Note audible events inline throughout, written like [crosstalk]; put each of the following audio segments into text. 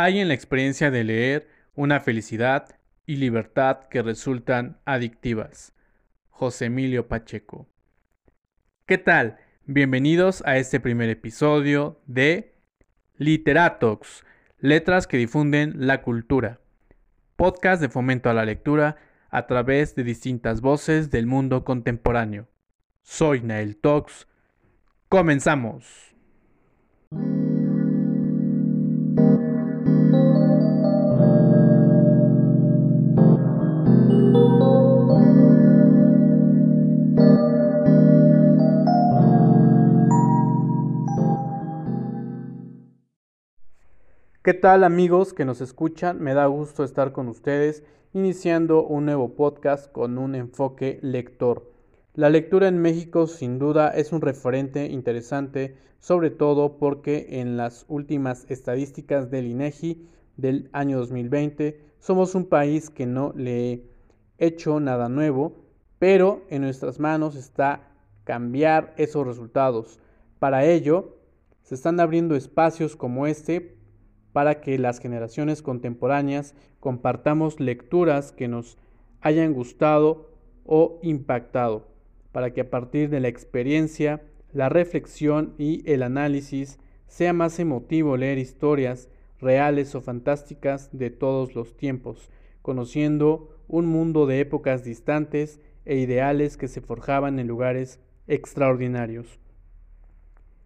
Hay en la experiencia de leer una felicidad y libertad que resultan adictivas. José Emilio Pacheco. ¿Qué tal? Bienvenidos a este primer episodio de Literatox, letras que difunden la cultura. Podcast de fomento a la lectura a través de distintas voces del mundo contemporáneo. Soy Nael Tox. Comenzamos. ¿Qué tal amigos que nos escuchan? Me da gusto estar con ustedes iniciando un nuevo podcast con un enfoque lector. La lectura en México sin duda es un referente interesante, sobre todo porque en las últimas estadísticas del INEGI del año 2020 somos un país que no le he hecho nada nuevo, pero en nuestras manos está cambiar esos resultados. Para ello, se están abriendo espacios como este para que las generaciones contemporáneas compartamos lecturas que nos hayan gustado o impactado, para que a partir de la experiencia, la reflexión y el análisis sea más emotivo leer historias reales o fantásticas de todos los tiempos, conociendo un mundo de épocas distantes e ideales que se forjaban en lugares extraordinarios.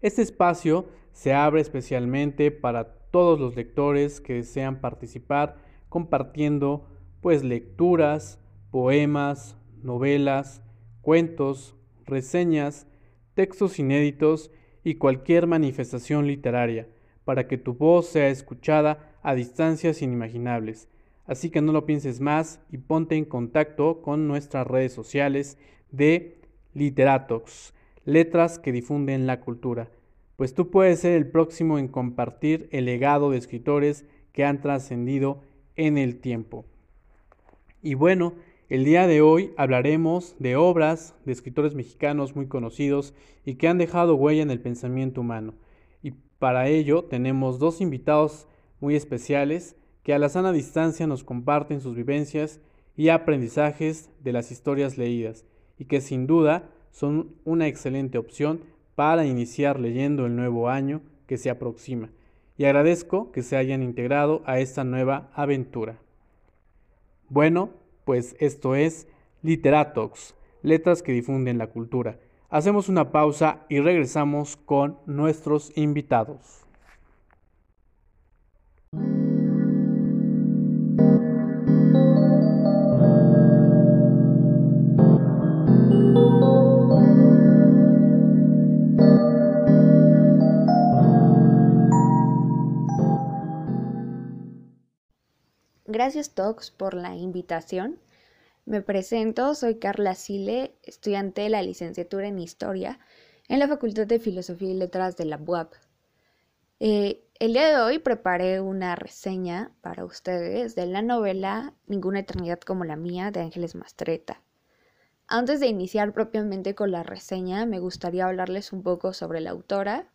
Este espacio se abre especialmente para todos los lectores que desean participar compartiendo pues lecturas, poemas, novelas, cuentos, reseñas, textos inéditos y cualquier manifestación literaria para que tu voz sea escuchada a distancias inimaginables. Así que no lo pienses más y ponte en contacto con nuestras redes sociales de Literatox, letras que difunden la cultura pues tú puedes ser el próximo en compartir el legado de escritores que han trascendido en el tiempo. Y bueno, el día de hoy hablaremos de obras de escritores mexicanos muy conocidos y que han dejado huella en el pensamiento humano. Y para ello tenemos dos invitados muy especiales que a la sana distancia nos comparten sus vivencias y aprendizajes de las historias leídas y que sin duda son una excelente opción para iniciar leyendo el nuevo año que se aproxima y agradezco que se hayan integrado a esta nueva aventura. Bueno, pues esto es Literatox, letras que difunden la cultura. Hacemos una pausa y regresamos con nuestros invitados. Gracias Tox por la invitación. Me presento, soy Carla Sile, estudiante de la licenciatura en Historia en la Facultad de Filosofía y Letras de la UAP. Eh, el día de hoy preparé una reseña para ustedes de la novela Ninguna eternidad como la mía de Ángeles Mastreta. Antes de iniciar propiamente con la reseña, me gustaría hablarles un poco sobre la autora.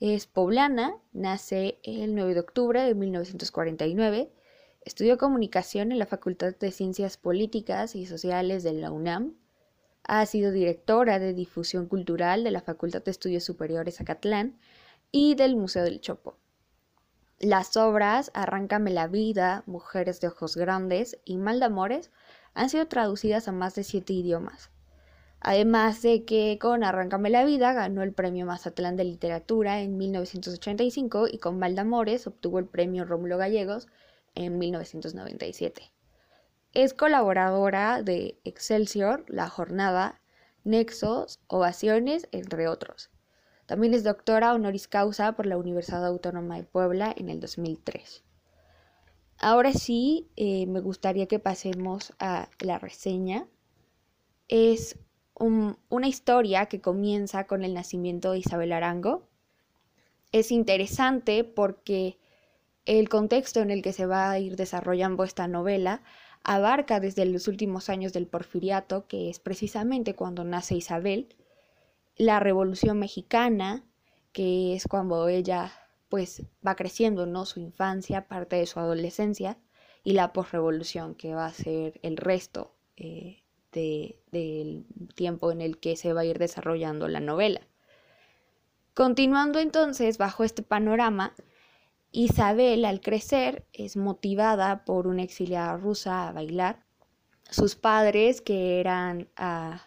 Es poblana, nace el 9 de octubre de 1949 Estudió comunicación en la Facultad de Ciencias Políticas y Sociales de la UNAM. Ha sido directora de difusión cultural de la Facultad de Estudios Superiores Acatlán y del Museo del Chopo. Las obras Arráncame la vida, Mujeres de Ojos Grandes y Mal de Amores han sido traducidas a más de siete idiomas. Además de que con Arráncame la vida ganó el premio Mazatlán de Literatura en 1985 y con Mal de Amores obtuvo el premio Rómulo Gallegos en 1997. Es colaboradora de Excelsior, La Jornada, Nexos, Ovaciones, entre otros. También es doctora honoris causa por la Universidad Autónoma de Puebla en el 2003. Ahora sí, eh, me gustaría que pasemos a la reseña. Es una historia que comienza con el nacimiento de Isabel Arango. Es interesante porque el contexto en el que se va a ir desarrollando esta novela abarca desde los últimos años del porfiriato, que es precisamente cuando nace Isabel, la Revolución Mexicana, que es cuando ella pues va creciendo, ¿no? Su infancia, parte de su adolescencia y la posrevolución, que va a ser el resto eh, del tiempo en el que se va a ir desarrollando la novela. Continuando entonces bajo este panorama, Isabel al crecer es motivada por una exiliada rusa a bailar. Sus padres, que eran ah,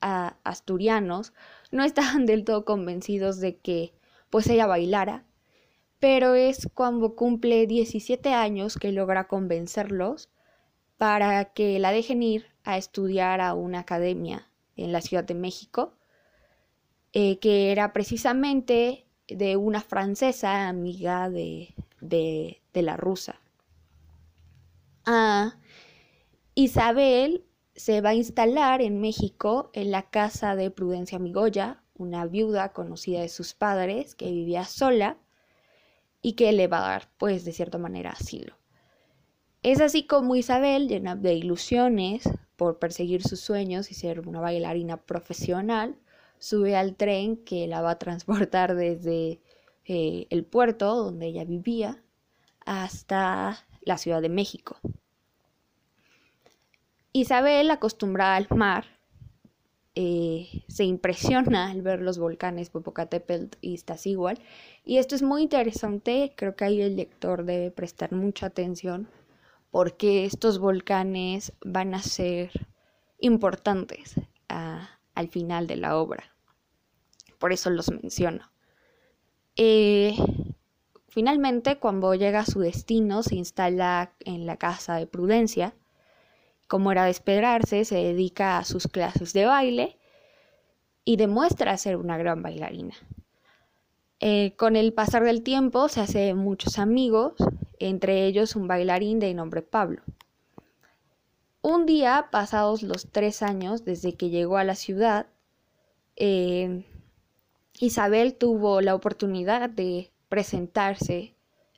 ah, asturianos, no estaban [laughs] del todo convencidos de que pues ella bailara, pero es cuando cumple 17 años que logra convencerlos para que la dejen ir a estudiar a una academia en la Ciudad de México, eh, que era precisamente de una francesa amiga de, de, la rusa. Ah, Isabel se va a instalar en México en la casa de Prudencia Migoya, una viuda conocida de sus padres que vivía sola y que le va a dar, pues, de cierta manera, asilo. Es así como Isabel, llena de ilusiones por perseguir sus sueños y ser una bailarina profesional, sube al tren que la va a transportar [laughs] desde eh, el puerto donde ella vivía hasta la Ciudad de México. Isabel, acostumbrada al mar, eh, se impresiona al ver los volcanes Popocatépetl y Iztaccíhuatl y esto es muy interesante, creo que ahí el lector debe prestar mucha atención porque estos volcanes van a ser importantes al final de la obra por eso los menciono. Eh, finalmente, cuando llega a su destino, se instala en la casa de Prudencia. Como era de esperarse, se dedica a sus clases de baile y demuestra ser una gran bailarina. Eh, con el pasar del tiempo se hace muchos amigos, entre ellos un bailarín de nombre Pablo. Un día, pasados los tres años desde que llegó a la ciudad, eh, Isabel tuvo la oportunidad de presentarse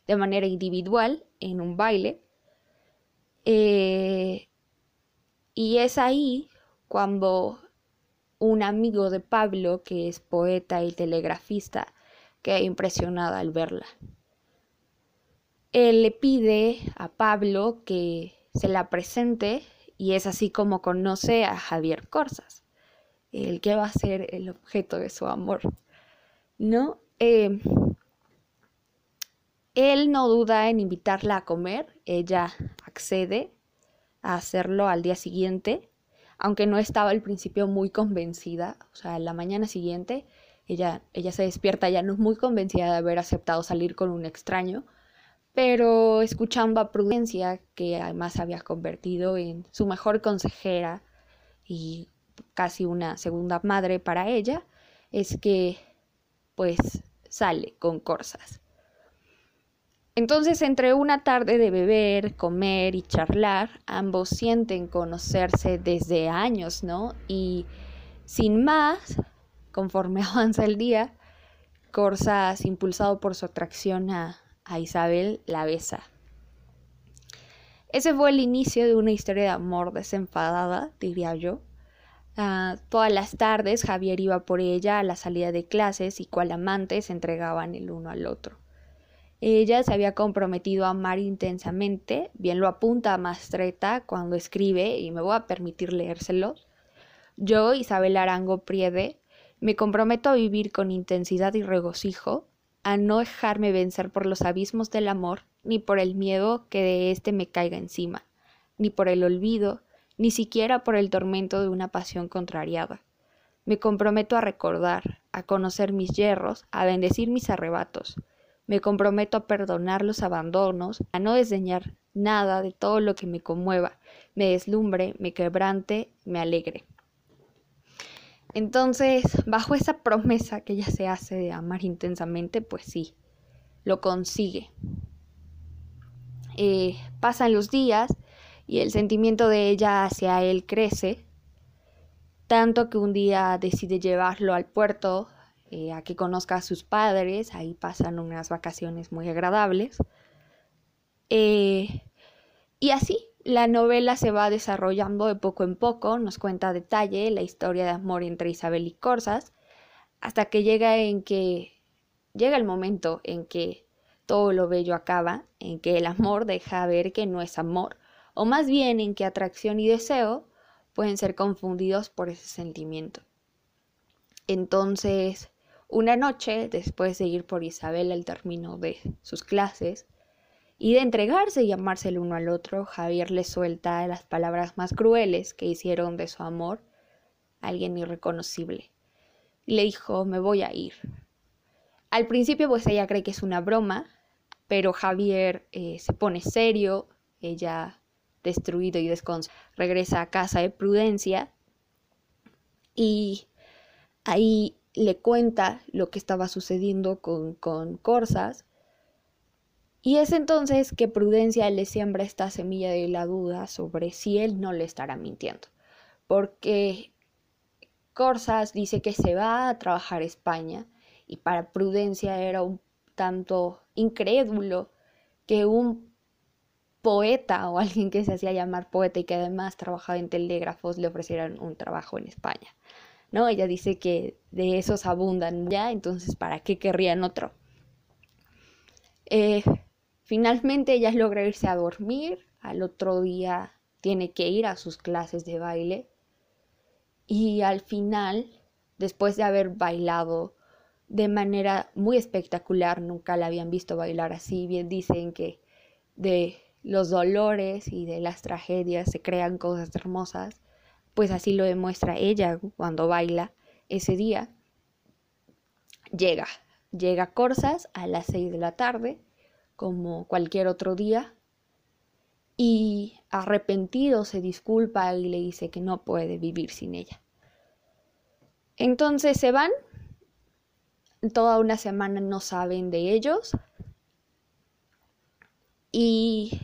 de manera individual en un baile. Eh, y es ahí cuando un amigo de Pablo, que es poeta y telegrafista, queda impresionada al verla. Él le pide a Pablo que se la presente y es así como conoce a Javier Corsas, el que va a ser el objeto de su amor. ¿no? Eh, él no duda en invitarla a comer, ella accede a hacerlo al día siguiente, aunque no estaba al principio muy convencida, o sea, la mañana siguiente ella, ella se despierta ya no muy convencida de haber aceptado salir con un extraño, pero escuchando a Prudencia, que además se había convertido en su mejor consejera y casi una segunda madre para ella, es que pues sale con Corsas. Entonces, entre una tarde de beber, comer y charlar, ambos sienten conocerse desde años, ¿no? Y sin más, conforme [laughs] avanza el día, Corsas, impulsado por su atracción a, a Isabel, la besa. Ese fue el inicio de una historia de amor desenfadada, diría yo, Ah, todas las tardes Javier iba por ella a la salida de clases y cual amante se entregaban el uno al otro. Ella se había comprometido a amar intensamente, bien lo apunta a Mastreta cuando escribe, y me voy a permitir leérselo. Yo, Isabel Arango Priede, me comprometo a vivir con intensidad y regocijo, a no dejarme vencer por los abismos del amor, ni por el miedo que de éste me caiga encima, ni por el olvido, ni siquiera por el tormento de una pasión contrariada. Me comprometo a recordar, a conocer mis yerros, a bendecir mis arrebatos. Me comprometo a perdonar los abandonos, a no desdeñar nada de todo lo que me conmueva, me deslumbre, me quebrante, me alegre. Entonces, bajo esa promesa que ella se hace de amar intensamente, pues sí, lo consigue. Eh, pasan los días y el sentimiento de ella hacia él crece, tanto que un día decide llevarlo al puerto eh, a que conozca a sus padres, ahí pasan unas vacaciones muy agradables. Eh, y así, la novela se va desarrollando de poco en poco, nos cuenta a detalle la historia de amor entre Isabel y Corsas, hasta que llega en que llega el momento en que todo lo bello acaba, en que el amor deja ver que no es amor, o más bien en que atracción y deseo pueden ser confundidos por ese sentimiento. Entonces, una noche, después de ir por Isabel al término de sus clases, y de entregarse y amarse el uno al otro, Javier le suelta las palabras más crueles que hicieron de su amor alguien irreconocible. Y le dijo, me voy a ir. Al principio pues ella cree que es una broma, pero Javier eh, se pone serio, ella destruido y desconsolado regresa a casa de Prudencia y ahí le cuenta lo que estaba sucediendo con, con Corsas y es entonces que Prudencia le siembra esta semilla de la duda sobre si él no le estará mintiendo. Porque Corsas dice que se va a trabajar a España y para Prudencia era un tanto incrédulo que un poeta o alguien que se hacía llamar poeta y que además trabajaba en telégrafos le ofrecieran un trabajo en España. ¿No? Ella dice que de esos abundan ya, entonces ¿para qué querrían otro? Eh, Finalmente ella logra irse a dormir, al otro día tiene que ir a sus clases de baile y al final, después de haber bailado de manera muy espectacular, nunca la habían visto bailar así, bien dicen que de los dolores y de las tragedias se crean cosas hermosas, pues así lo demuestra ella cuando baila ese día. Llega, llega a Corsas a las seis de la tarde, como cualquier otro día y arrepentido se disculpa y le dice que no puede vivir sin ella. Entonces se van, toda una semana no saben de ellos y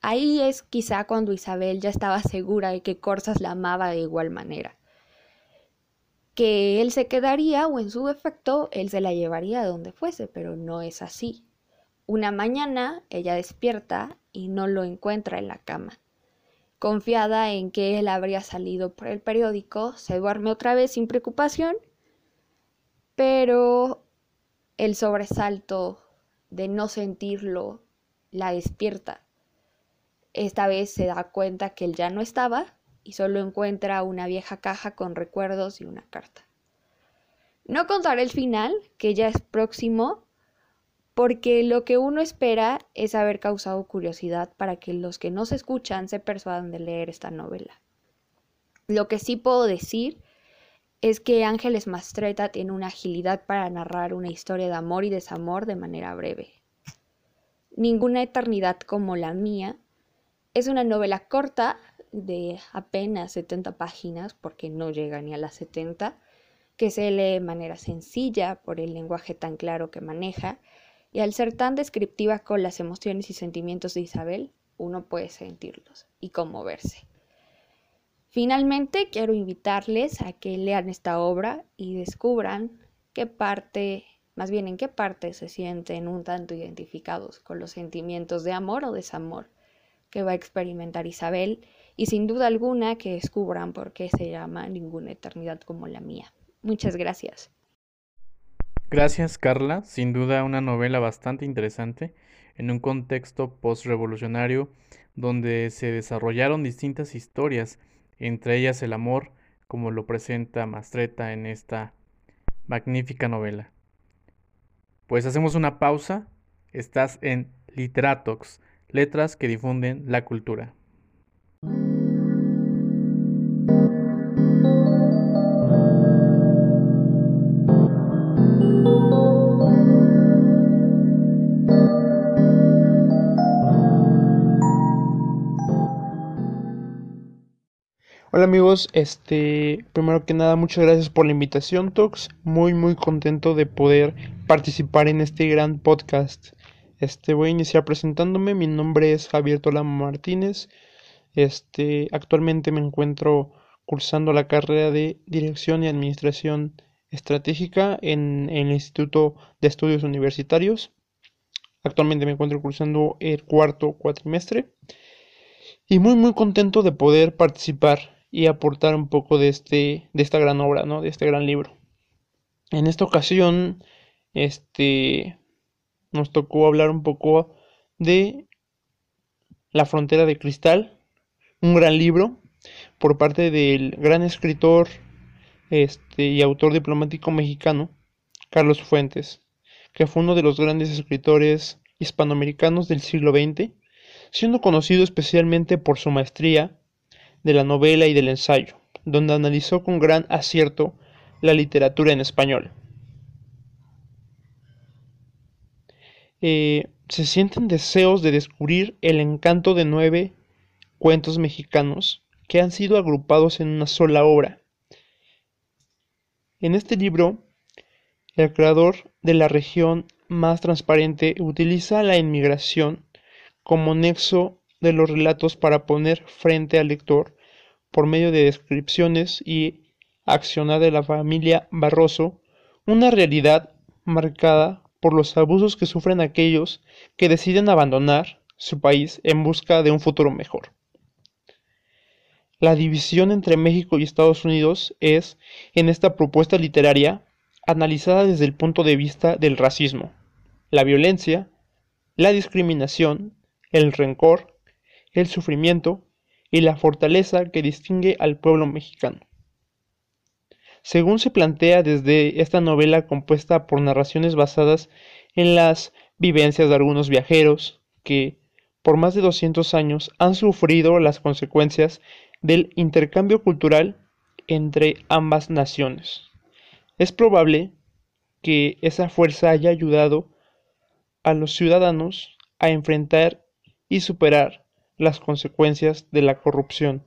ahí es quizá cuando Isabel ya estaba segura de que Corsas la amaba de igual manera. Que él se quedaría o en su defecto él se la llevaría a donde fuese, pero no es así. Una mañana ella despierta y no lo encuentra en la cama. Confiada en que él habría salido por el periódico, se duerme otra vez sin preocupación, pero el sobresalto de no sentirlo la despierta. Esta vez se da cuenta que él ya no estaba y solo encuentra una vieja caja con recuerdos y una carta. No contaré el final, que ya es próximo, porque lo que uno espera es haber causado curiosidad para que los que no se escuchan se persuadan de leer esta novela. Lo que sí puedo decir es que Ángeles Mastreta tiene una agilidad para narrar una historia de amor y desamor de manera breve. Ninguna eternidad como la mía es una novela corta de apenas 70 páginas, porque no llega ni a las 70, que se lee de manera sencilla por el lenguaje tan claro que maneja y al ser tan descriptiva con las emociones y sentimientos de Isabel, uno puede sentirlos y conmoverse. Finalmente, quiero invitarles a que lean esta obra y descubran qué parte, más bien en qué parte se sienten un tanto identificados con los sentimientos de amor o desamor que va a experimentar Isabel y sin duda alguna que descubran por qué se llama Ninguna Eternidad como la mía. Muchas gracias. Gracias, Carla. Sin duda una novela bastante interesante en un contexto postrevolucionario donde se desarrollaron distintas historias, entre ellas el amor, como lo presenta Mastreta en esta magnífica novela. Pues hacemos una pausa. Estás en Literatox, letras que difunden la cultura. Hola amigos, este, primero que nada muchas gracias por la invitación Tox, muy muy contento de poder participar en este gran podcast. Este, voy a iniciar presentándome, mi nombre es Javier Tolama Martínez. Este, actualmente me encuentro cursando la carrera de Dirección y Administración Estratégica en, en el Instituto de Estudios Universitarios. Actualmente me encuentro cursando el cuarto cuatrimestre y muy muy contento de poder participar y aportar un poco de, este, de esta gran obra, ¿no? de este gran libro. En esta ocasión este nos tocó hablar un poco de La frontera de cristal, un gran libro por parte del gran escritor este, y autor diplomático mexicano Carlos Fuentes, que fue uno de los grandes escritores hispanoamericanos del siglo XX, siendo conocido especialmente por su maestría de la novela y del ensayo, donde analizó con gran acierto la literatura en español. Eh, se sienten deseos de descubrir el encanto de nueve cuentos mexicanos que han sido agrupados en una sola obra. En este libro, el creador de la región más transparente utiliza la inmigración como nexo de los relatos para poner frente al lector por medio de descripciones y accionar de la familia Barroso una realidad marcada por los abusos que sufren aquellos que deciden abandonar su país en busca de un futuro mejor. La división entre México y Estados Unidos es, en esta propuesta literaria, analizada desde el punto de vista del racismo, la violencia, la discriminación, el rencor, el sufrimiento y la fortaleza que distingue al pueblo mexicano. Según se plantea desde esta novela compuesta por narraciones basadas en las vivencias de algunos viajeros que, por más de 200 años, han sufrido las consecuencias del intercambio cultural entre ambas naciones. Es probable que esa fuerza haya ayudado a los ciudadanos a enfrentar y superar las consecuencias de la corrupción,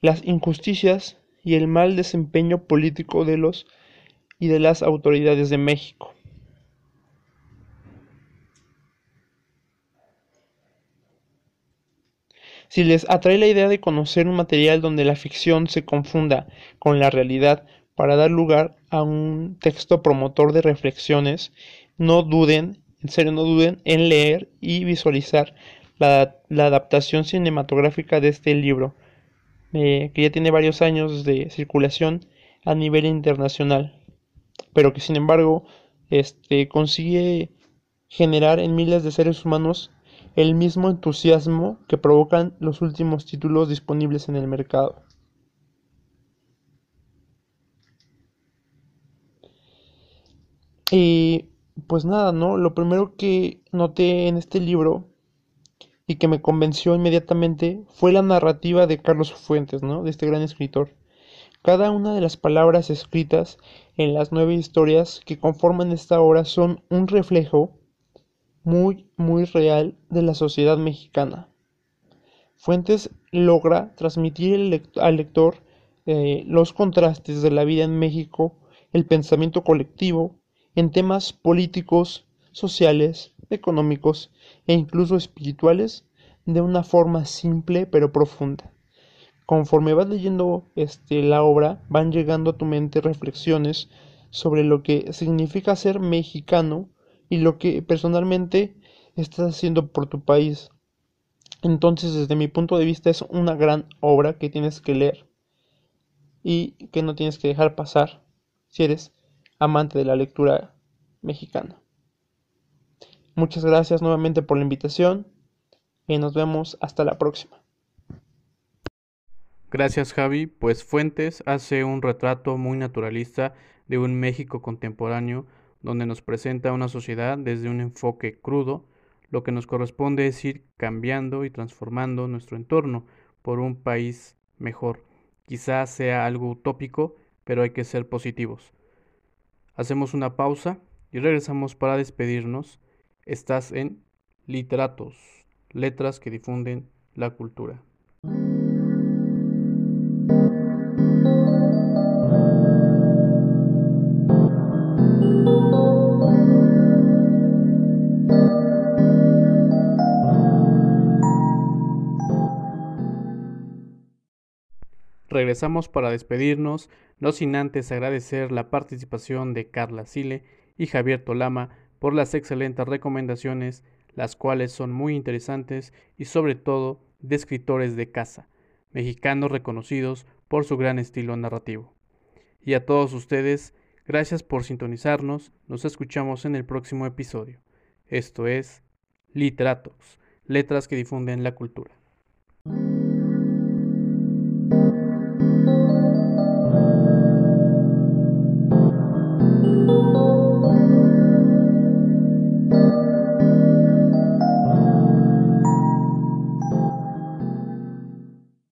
las injusticias y el mal desempeño político de los y de las autoridades de México. Si les atrae la idea de conocer un material donde la ficción se confunda con la realidad para dar lugar a un texto promotor de reflexiones, no duden, en serio no duden en leer y visualizar la, la adaptación cinematográfica de este libro eh, que ya tiene varios años de circulación a nivel internacional, pero que sin embargo este, consigue generar en miles de seres humanos el mismo entusiasmo que provocan los últimos títulos disponibles en el mercado. Y pues nada, ¿no? Lo primero que noté en este libro y que me convenció inmediatamente fue la narrativa de Carlos Fuentes, ¿no? De este gran escritor. Cada una de las palabras escritas en las nueve historias que conforman esta obra son un reflejo muy, muy real de la sociedad mexicana. Fuentes logra transmitir al lector eh, los contrastes de la vida en México, el pensamiento colectivo, en temas políticos, sociales, económicos e incluso espirituales de una forma simple pero profunda. Conforme vas leyendo este, la obra, van llegando a tu mente reflexiones sobre lo que significa ser mexicano y lo que personalmente estás haciendo por tu país. Entonces, desde mi punto de vista, es una gran obra que tienes que leer y que no tienes que dejar pasar si eres amante de la lectura mexicana. Muchas gracias nuevamente por la invitación y nos vemos hasta la próxima. Gracias Javi, pues Fuentes hace un retrato muy naturalista de un México contemporáneo donde nos presenta una sociedad desde un enfoque crudo, lo que nos corresponde es ir cambiando y transformando nuestro entorno por un país mejor. Quizás sea algo utópico, pero hay que ser positivos. Hacemos una pausa y regresamos para despedirnos Estás en Literatos, letras que difunden la cultura. Regresamos para despedirnos, no sin antes agradecer la participación de Carla Sile y Javier Tolama por las excelentes recomendaciones, las cuales son muy interesantes y sobre todo de escritores de casa, mexicanos reconocidos por su gran estilo narrativo. Y a todos ustedes, Gracias por sintonizarnos, nos escuchamos en el próximo episodio. Esto es Literatos, letras que difunden la cultura.